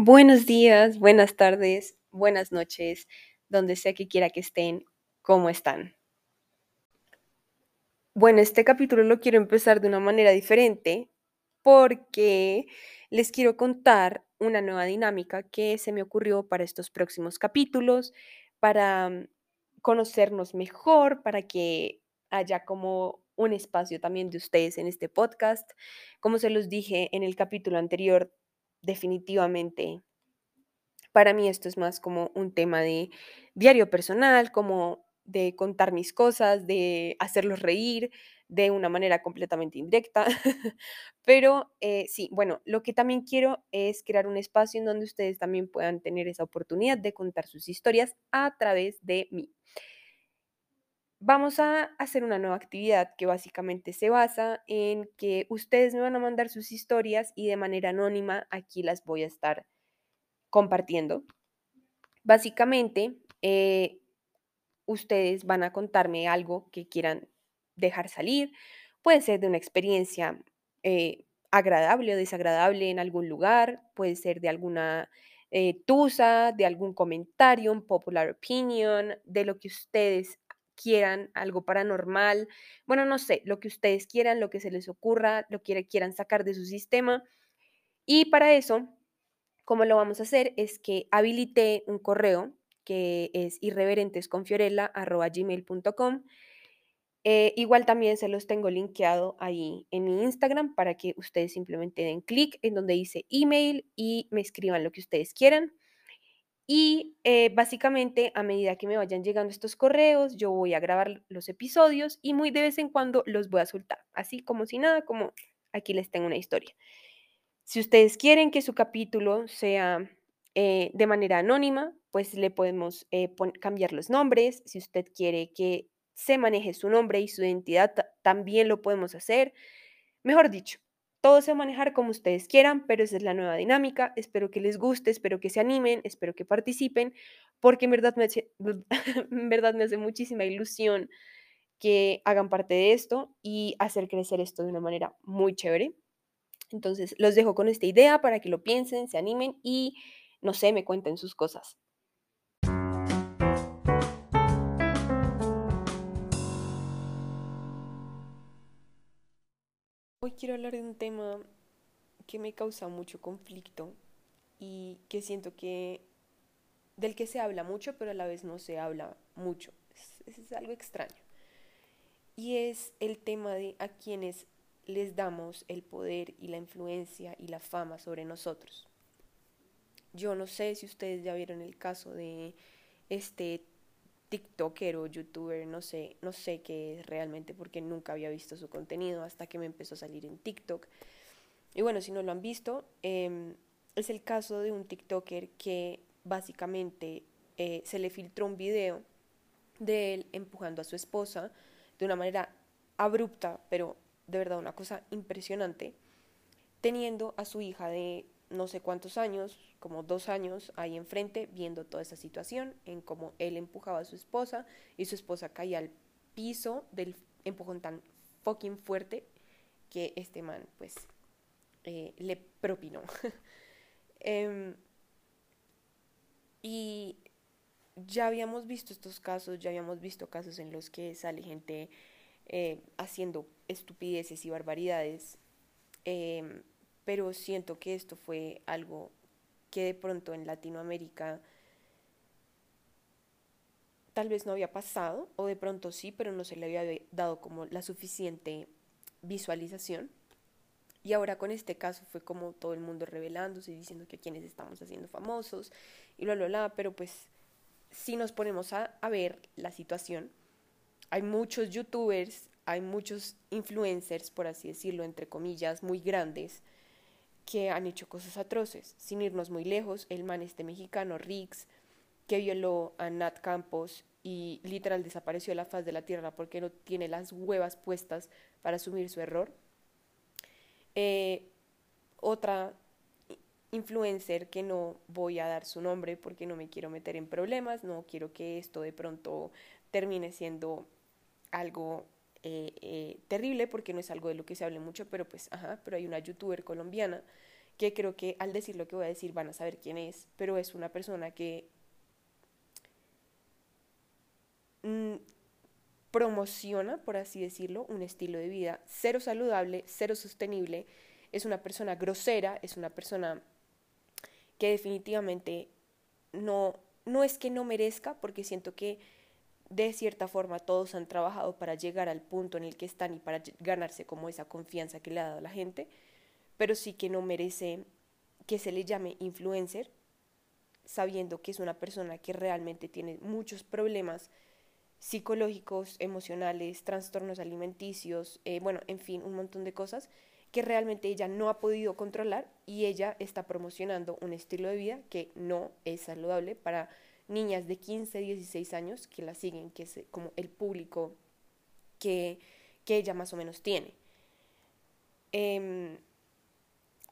Buenos días, buenas tardes, buenas noches, donde sea que quiera que estén, ¿cómo están? Bueno, este capítulo lo quiero empezar de una manera diferente porque les quiero contar una nueva dinámica que se me ocurrió para estos próximos capítulos, para mm, conocernos mejor, para que haya como un espacio también de ustedes en este podcast. Como se los dije en el capítulo anterior, definitivamente para mí esto es más como un tema de diario personal, como de contar mis cosas, de hacerlos reír de una manera completamente indirecta. Pero eh, sí, bueno, lo que también quiero es crear un espacio en donde ustedes también puedan tener esa oportunidad de contar sus historias a través de mí. Vamos a hacer una nueva actividad que básicamente se basa en que ustedes me van a mandar sus historias y de manera anónima aquí las voy a estar compartiendo. Básicamente, eh, ustedes van a contarme algo que quieran dejar salir. Puede ser de una experiencia eh, agradable o desagradable en algún lugar, puede ser de alguna eh, tusa, de algún comentario, un popular opinion, de lo que ustedes quieran, algo paranormal, bueno, no sé, lo que ustedes quieran, lo que se les ocurra, lo que quieran sacar de su sistema. Y para eso ¿Cómo lo vamos a hacer? Es que habilité un correo que es irreverentesconfiorella.gmail.com. Eh, igual también se los tengo linkeado ahí en mi Instagram para que ustedes simplemente den clic en donde dice email y me escriban lo que ustedes quieran. Y eh, básicamente a medida que me vayan llegando estos correos, yo voy a grabar los episodios y muy de vez en cuando los voy a soltar, así como si nada, como aquí les tengo una historia. Si ustedes quieren que su capítulo sea eh, de manera anónima, pues le podemos eh, cambiar los nombres. Si usted quiere que se maneje su nombre y su identidad, también lo podemos hacer. Mejor dicho, todo se va a manejar como ustedes quieran, pero esa es la nueva dinámica. Espero que les guste, espero que se animen, espero que participen, porque en verdad me en verdad me hace muchísima ilusión que hagan parte de esto y hacer crecer esto de una manera muy chévere. Entonces, los dejo con esta idea para que lo piensen, se animen y, no sé, me cuenten sus cosas. Quiero hablar de un tema que me causa mucho conflicto y que siento que del que se habla mucho, pero a la vez no se habla mucho. Es, es algo extraño. Y es el tema de a quienes les damos el poder y la influencia y la fama sobre nosotros. Yo no sé si ustedes ya vieron el caso de este TikToker o YouTuber, no sé, no sé qué es realmente porque nunca había visto su contenido hasta que me empezó a salir en TikTok. Y bueno, si no lo han visto, em, es el caso de un TikToker que básicamente eh, se le filtró un video de él empujando a su esposa de una manera abrupta, pero de verdad una cosa impresionante, teniendo a su hija de no sé cuántos años, como dos años, ahí enfrente, viendo toda esa situación, en cómo él empujaba a su esposa y su esposa caía al piso del empujón tan fucking fuerte que este man, pues, eh, le propinó. Em, y ya habíamos visto estos casos, ya habíamos visto casos en los que sale gente eh, haciendo estupideces y barbaridades, em, pero siento que esto fue algo que de pronto en Latinoamérica tal vez no había pasado, o de pronto sí, pero no se le había dado como la suficiente visualización. Y ahora con este caso fue como todo el mundo revelándose y diciendo que a quienes estamos haciendo famosos y lo, lo, pero pues si nos ponemos a ver la situación, hay muchos youtubers, hay muchos influencers, por así decirlo, entre comillas, muy grandes, que han hecho cosas atroces. Sin irnos muy lejos, el man este mexicano, Rix, que violó a Nat Campos y literal desapareció de la faz de la tierra porque no tiene las huevas puestas para asumir su error. Eh, otra influencer que no voy a dar su nombre porque no me quiero meter en problemas, no quiero que esto de pronto termine siendo algo eh, eh, terrible porque no es algo de lo que se hable mucho, pero pues, ajá, pero hay una youtuber colombiana que creo que al decir lo que voy a decir van a saber quién es, pero es una persona que mm, promociona, por así decirlo, un estilo de vida cero saludable, cero sostenible, es una persona grosera, es una persona que definitivamente no, no es que no merezca, porque siento que de cierta forma todos han trabajado para llegar al punto en el que están y para ganarse como esa confianza que le ha dado la gente, pero sí que no merece que se le llame influencer, sabiendo que es una persona que realmente tiene muchos problemas psicológicos, emocionales, trastornos alimenticios, eh, bueno, en fin, un montón de cosas que realmente ella no ha podido controlar y ella está promocionando un estilo de vida que no es saludable para niñas de 15, 16 años que la siguen, que es como el público que, que ella más o menos tiene. Em,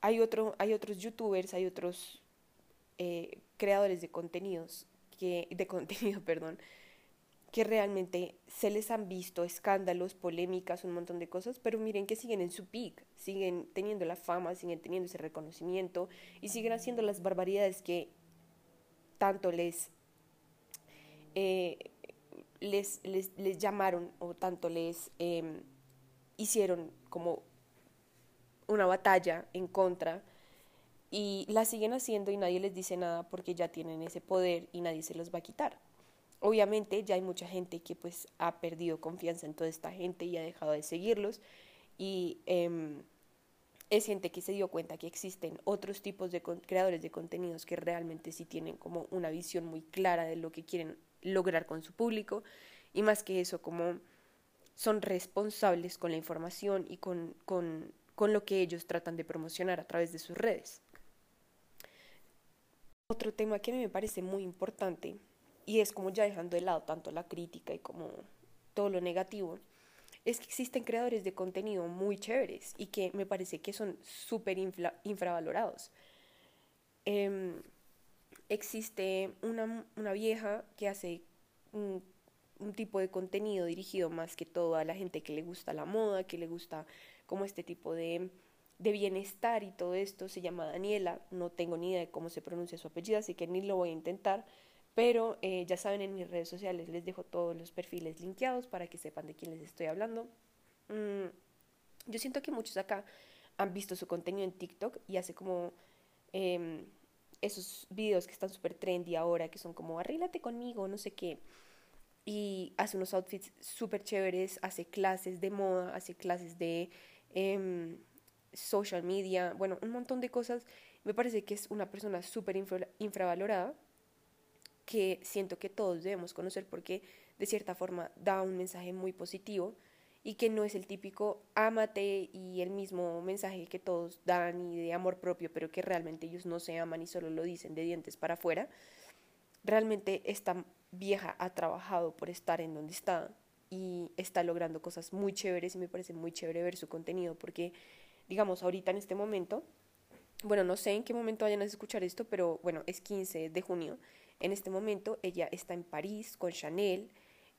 hay, otro, hay otros youtubers, hay otros eh, creadores de contenidos, que, de contenido, perdón, que realmente se les han visto escándalos, polémicas, un montón de cosas, pero miren que siguen en su peak, siguen teniendo la fama, siguen teniendo ese reconocimiento y siguen haciendo las barbaridades que tanto les eh, les, llamaron o tanto les em, hicieron como una batalla en contra y la siguen haciendo y nadie les dice nada porque ya tienen ese poder y nadie se los va a quitar. Obviamente ya hay mucha gente que pues ha perdido confianza en toda esta gente y ha dejado de seguirlos y em, es gente que se dio cuenta que existen otros tipos de creadores de contenidos que realmente sí tienen como una visión muy clara de lo que quieren lograr con su público y más que eso, como son responsables con la información y con, con, con lo que ellos tratan de promocionar a través de sus redes. Otro tema que a mí me parece muy importante y es como ya dejando de lado tanto la crítica y como todo lo negativo, es que existen creadores de contenido muy chéveres y que me parece que son súper infravalorados. Eh, existe una, una vieja que hace un, un, tipo de contenido dirigido más que todo a la gente que le gusta la moda, que le gusta como este tipo de, de bienestar y todo esto. Se llama Daniela, no tengo ni idea de cómo se pronuncia su apellido, así que ni lo voy a intentar. Pero eh, ya saben, en mis redes sociales les dejo todos los perfiles linkeados para que sepan de quién les estoy hablando. Mm, yo siento que muchos acá han visto su contenido en TikTok y hace como eh, esos videos que están súper trendy ahora, que son como arréglate conmigo, no sé qué. Y hace unos outfits súper chéveres, hace clases de moda, hace clases de em, social media, bueno, un montón de cosas. Me parece que es una persona súper infravalorada, que siento que todos debemos conocer porque de cierta forma da un mensaje muy positivo y que no es el típico ámate y el mismo mensaje que todos dan y de amor propio, pero que realmente ellos no se aman y solo lo dicen de dientes para afuera. Realmente esta vieja ha trabajado por estar en donde está y está logrando cosas muy chéveres y me parece muy chévere ver su contenido porque, digamos, ahorita en este momento, bueno, no sé en qué momento vayan a escuchar esto, pero bueno, es 15 de junio. En este momento ella está en París con Chanel.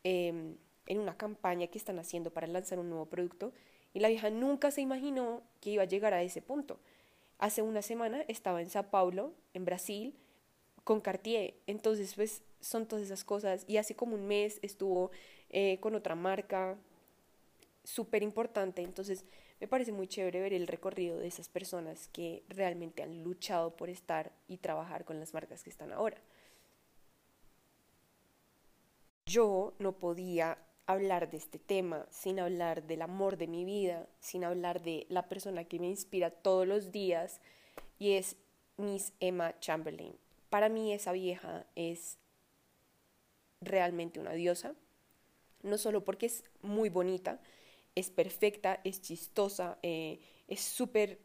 Eh, en una campaña que están haciendo para lanzar un nuevo producto y la vieja nunca se imaginó que iba a llegar a ese punto. Hace una semana estaba en Sao Paulo, en Brasil, con Cartier. Entonces, pues son todas esas cosas. Y hace como un mes estuvo eh, con otra marca súper importante. Entonces, me parece muy chévere ver el recorrido de esas personas que realmente han luchado por estar y trabajar con las marcas que están ahora. Yo no podía hablar de este tema, sin hablar del amor de mi vida, sin hablar de la persona que me inspira todos los días, y es Miss Emma Chamberlain. Para mí esa vieja es realmente una diosa, no solo porque es muy bonita, es perfecta, es chistosa, eh, es súper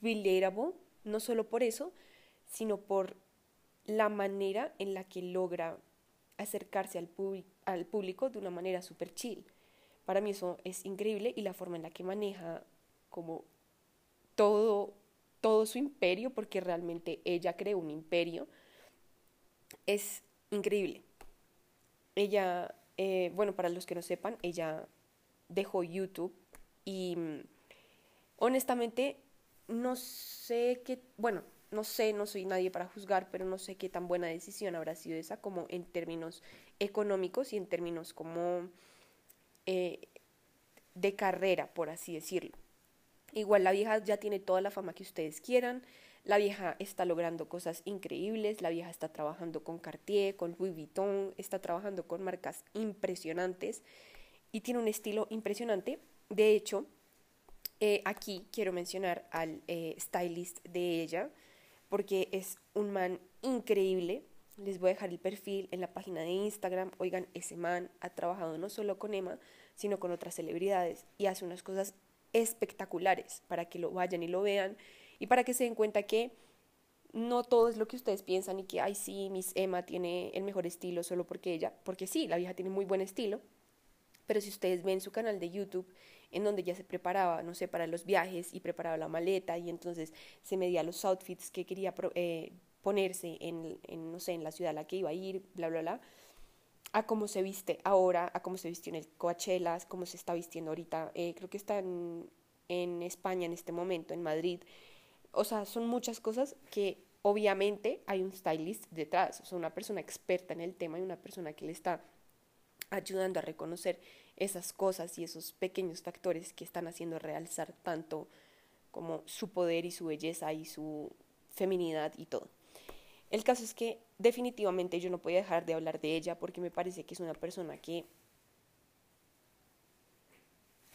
relatable, no solo por eso, sino por la manera en la que logra acercarse al, al público de una manera súper chill. Para mí eso es increíble y la forma en la que maneja como todo, todo su imperio, porque realmente ella creó un imperio, es increíble. Ella, eh, bueno, para los que no sepan, ella dejó YouTube y honestamente no sé qué, bueno, no sé, no soy nadie para juzgar, pero no sé qué tan buena decisión habrá sido esa como en términos económicos y en términos como eh, de carrera, por así decirlo. Igual la vieja ya tiene toda la fama que ustedes quieran, la vieja está logrando cosas increíbles, la vieja está trabajando con Cartier, con Louis Vuitton, está trabajando con marcas impresionantes y tiene un estilo impresionante. De hecho, eh, aquí quiero mencionar al eh, stylist de ella, porque es un man increíble. Les voy a dejar el perfil en la página de Instagram. Oigan, ese man ha trabajado no solo con Emma, sino con otras celebridades y hace unas cosas espectaculares para que lo vayan y lo vean y para que se den cuenta que no todo es lo que ustedes piensan y que, ay, sí, Miss Emma tiene el mejor estilo solo porque ella, porque sí, la vieja tiene muy buen estilo, pero si ustedes ven su canal de YouTube en donde ya se preparaba, no sé, para los viajes y preparaba la maleta y entonces se medía los outfits que quería eh, ponerse en, no sé, en la ciudad a la que iba a ir, bla, bla, bla, a cómo se viste ahora, a cómo se vistió en el Coachella, cómo se está vistiendo ahorita, eh, creo que está en, en España en este momento, en Madrid. O sea, son muchas cosas que obviamente hay un stylist detrás, o sea, una persona experta en el tema y una persona que le está ayudando a reconocer esas cosas y esos pequeños factores que están haciendo realzar tanto como su poder y su belleza y su feminidad y todo. El caso es que definitivamente yo no podía dejar de hablar de ella porque me parece que es una persona que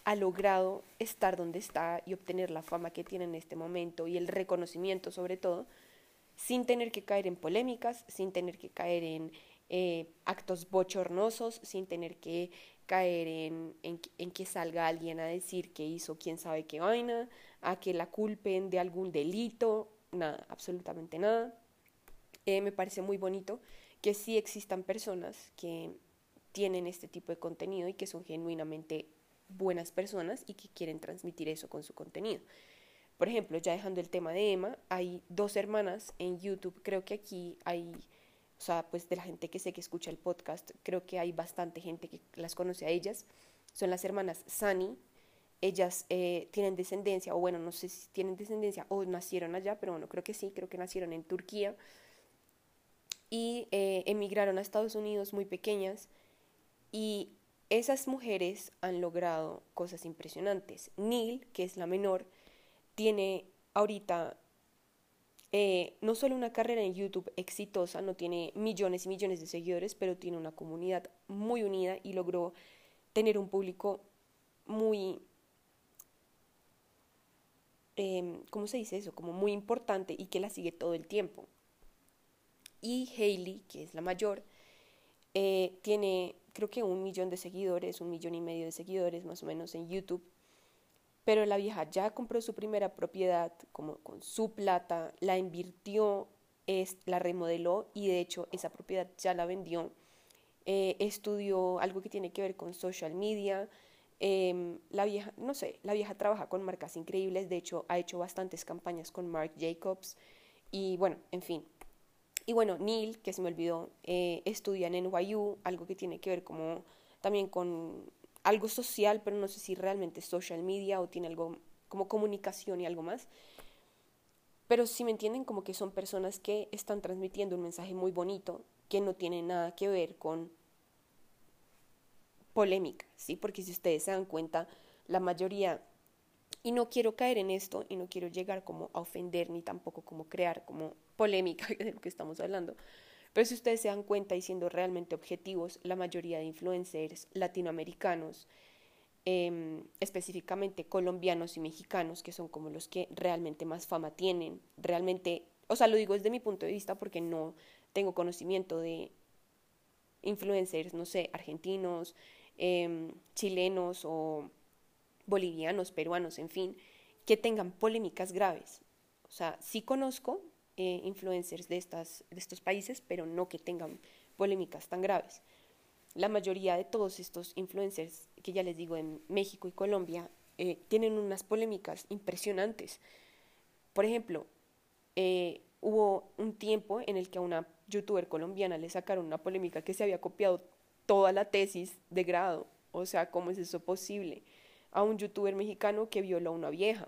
ha logrado estar donde está y obtener la fama que tiene en este momento y el reconocimiento sobre todo, sin tener que caer en polémicas, sin tener que caer en eh, actos bochornosos, sin tener que caer en, en, que salga alguien a decir que hizo quién sabe qué vaina, a que la culpen de algún delito, nada, absolutamente nada. Eh, me parece muy bonito que sí existan personas que tienen este tipo de contenido y que son genuinamente buenas personas y que quieren transmitir eso con su contenido. Por ejemplo, ya dejando el tema de Emma, hay dos hermanas en YouTube, creo que aquí hay o sea, pues de la gente que sé que escucha el podcast, creo que hay bastante gente que las conoce a ellas, son las hermanas Sani, ellas eh, tienen descendencia, o bueno, no sé si tienen descendencia o nacieron allá, pero bueno, creo que sí, creo que nacieron en Turquía, y eh, emigraron a Estados Unidos muy pequeñas, y esas mujeres han logrado cosas impresionantes. Neil, que es la menor, tiene ahorita eh, no solo una carrera en YouTube exitosa, no tiene millones y millones de seguidores, pero tiene una comunidad muy unida y logró tener un público muy, eh, ¿cómo se dice eso? Como muy importante y que la sigue todo el tiempo. Y Hailey, que es la mayor, eh, tiene creo que un millón de seguidores, un millón y medio de seguidores más o menos en YouTube pero la vieja ya compró su primera propiedad como con su plata, la invirtió, es, la remodeló y de hecho esa propiedad ya la vendió. Eh, estudió algo que tiene que ver con social media. Em, la vieja, no sé, la vieja trabaja con marcas increíbles, de hecho ha hecho bastantes campañas con Marc Jacobs y bueno, en fin. Y bueno, Neil, que se me olvidó, eh, estudia en NYU, algo que tiene que ver como también con algo social, pero no sé si realmente es social media o tiene algo como comunicación y algo más. Pero si me entienden, como que son personas que están transmitiendo un mensaje muy bonito que no tiene nada que ver con polémica, ¿sí? Porque si ustedes se dan cuenta, la mayoría, y no quiero caer en esto, y no quiero llegar como a ofender, ni tampoco como crear como polémica de lo que estamos hablando, pero si ustedes se dan cuenta y siendo realmente objetivos, la mayoría de influencers latinoamericanos, em, específicamente colombianos y mexicanos, que son como los que realmente más fama tienen, realmente, o sea, lo digo desde mi punto de vista porque no tengo conocimiento de influencers, no sé, argentinos, em, chilenos o bolivianos, peruanos, en fin, que tengan polémicas graves. O sea, sí conozco, eh, influencers de, estas, de estos países, pero no que tengan polémicas tan graves. La mayoría de todos estos influencers, que ya les digo en México y Colombia, eh, tienen unas polémicas impresionantes. Por ejemplo, eh, hubo un tiempo en el que a una youtuber colombiana le sacaron una polémica que se había copiado toda la tesis de grado. O sea, ¿cómo es eso posible? A un youtuber mexicano que violó a una vieja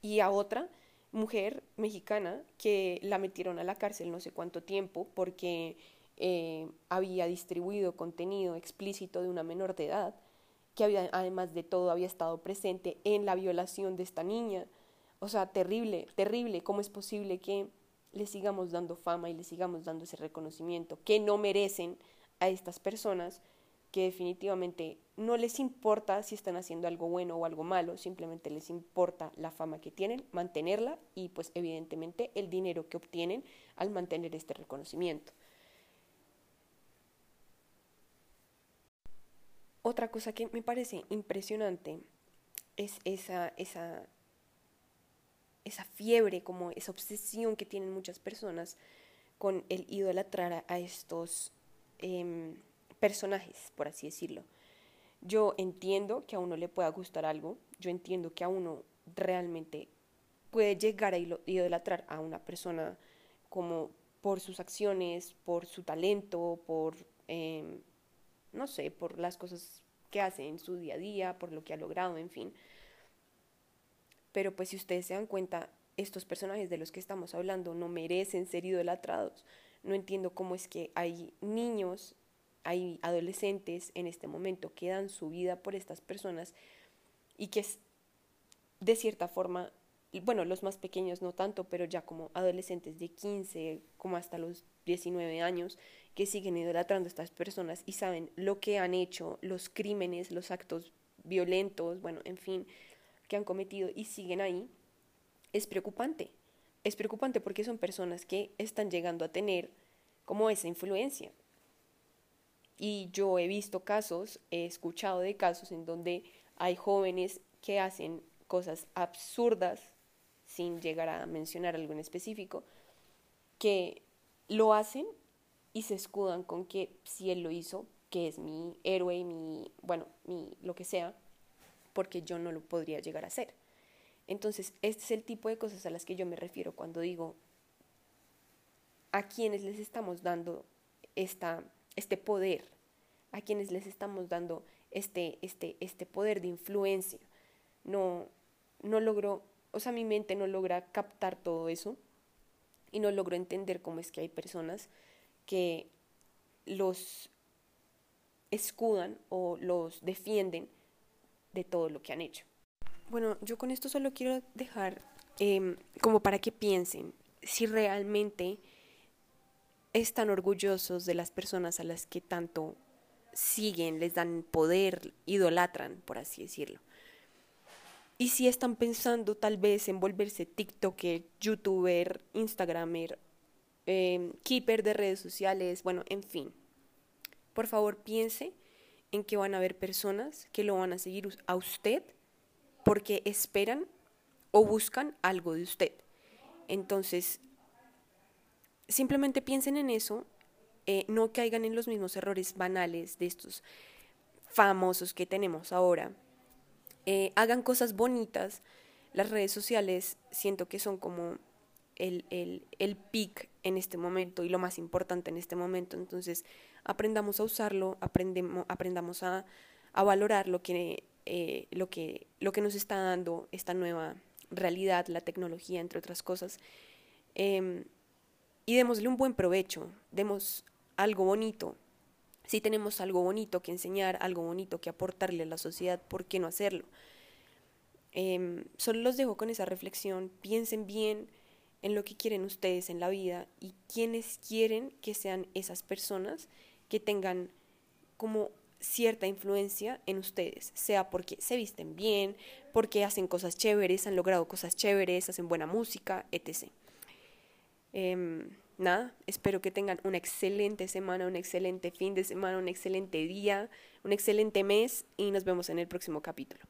y a otra mujer mexicana que la metieron a la cárcel no sé cuánto tiempo porque eh, había distribuido contenido explícito de una menor de edad, que había, además de todo había estado presente en la violación de esta niña. O sea, terrible, terrible. ¿Cómo es posible que le sigamos dando fama y le sigamos dando ese reconocimiento que no merecen a estas personas que definitivamente no les importa si están haciendo algo bueno o algo malo, simplemente les importa la fama que tienen, mantenerla y pues evidentemente el dinero que obtienen al mantener este reconocimiento. Otra cosa que me parece impresionante es esa, esa, esa fiebre, como esa obsesión que tienen muchas personas con el idolatrar a estos em, personajes, por así decirlo. Yo entiendo que a uno le pueda gustar algo, yo entiendo que a uno realmente puede llegar a idolatrar a una persona como por sus acciones, por su talento, por, em, no sé, por las cosas que hace en su día a día, por lo que ha logrado, en fin. Pero pues si ustedes se dan cuenta, estos personajes de los que estamos hablando no merecen ser idolatrados. No entiendo cómo es que hay niños hay adolescentes en este momento que dan su vida por estas personas y que es de cierta forma, bueno, los más pequeños no tanto, pero ya como adolescentes de 15, como hasta los 19 años, que siguen idolatrando a estas personas y saben lo que han hecho, los crímenes, los actos violentos, bueno, en fin, que han cometido y siguen ahí, es preocupante. Es preocupante porque son personas que están llegando a tener como esa influencia. Y yo he visto casos, he escuchado de casos en donde hay jóvenes que hacen cosas absurdas, sin llegar a mencionar algo en específico, que lo hacen y se escudan con que si él lo hizo, que es mi héroe, mi, bueno, mi lo que sea, porque yo no lo podría llegar a hacer. Entonces, este es el tipo de cosas a las que yo me refiero cuando digo a quienes les estamos dando esta este poder, a quienes les estamos dando este, este, este poder de influencia. No, no logro, o sea, mi mente no logra captar todo eso y no logro entender cómo es que hay personas que los escudan o los defienden de todo lo que han hecho. Bueno, yo con esto solo quiero dejar em, como para que piensen si realmente están orgullosos de las personas a las que tanto siguen, les dan poder, idolatran, por así decirlo. Y si están pensando tal vez en volverse TikToker, YouTuber, Instagramer, em, keeper de redes sociales, bueno, en fin. Por favor, piense en que van a haber personas que lo van a seguir a usted porque esperan o buscan algo de usted. Entonces, simplemente piensen en eso, eh, no caigan en los mismos errores banales de estos famosos que tenemos ahora. Eh, hagan cosas bonitas. Las redes sociales siento que son como el, el, el pic en este momento y lo más importante en este momento. Entonces, aprendamos a usarlo, aprendamos a, a valorar lo que, eh, lo, que, lo que nos está dando esta nueva realidad, la tecnología, entre otras cosas. Em, y démosle un buen provecho, demos algo bonito. Si tenemos algo bonito que enseñar, algo bonito que aportarle a la sociedad, ¿por qué no hacerlo? Em, solo los dejo con esa reflexión, piensen bien en lo que quieren ustedes en la vida y quiénes quieren que sean esas personas que tengan como cierta influencia en ustedes, sea porque se visten bien, porque hacen cosas chéveres, han logrado cosas chéveres, hacen buena música, etc. nada, espero que tengan una excelente semana, un excelente fin de semana, un excelente día, un excelente mes y nos vemos en el próximo capítulo.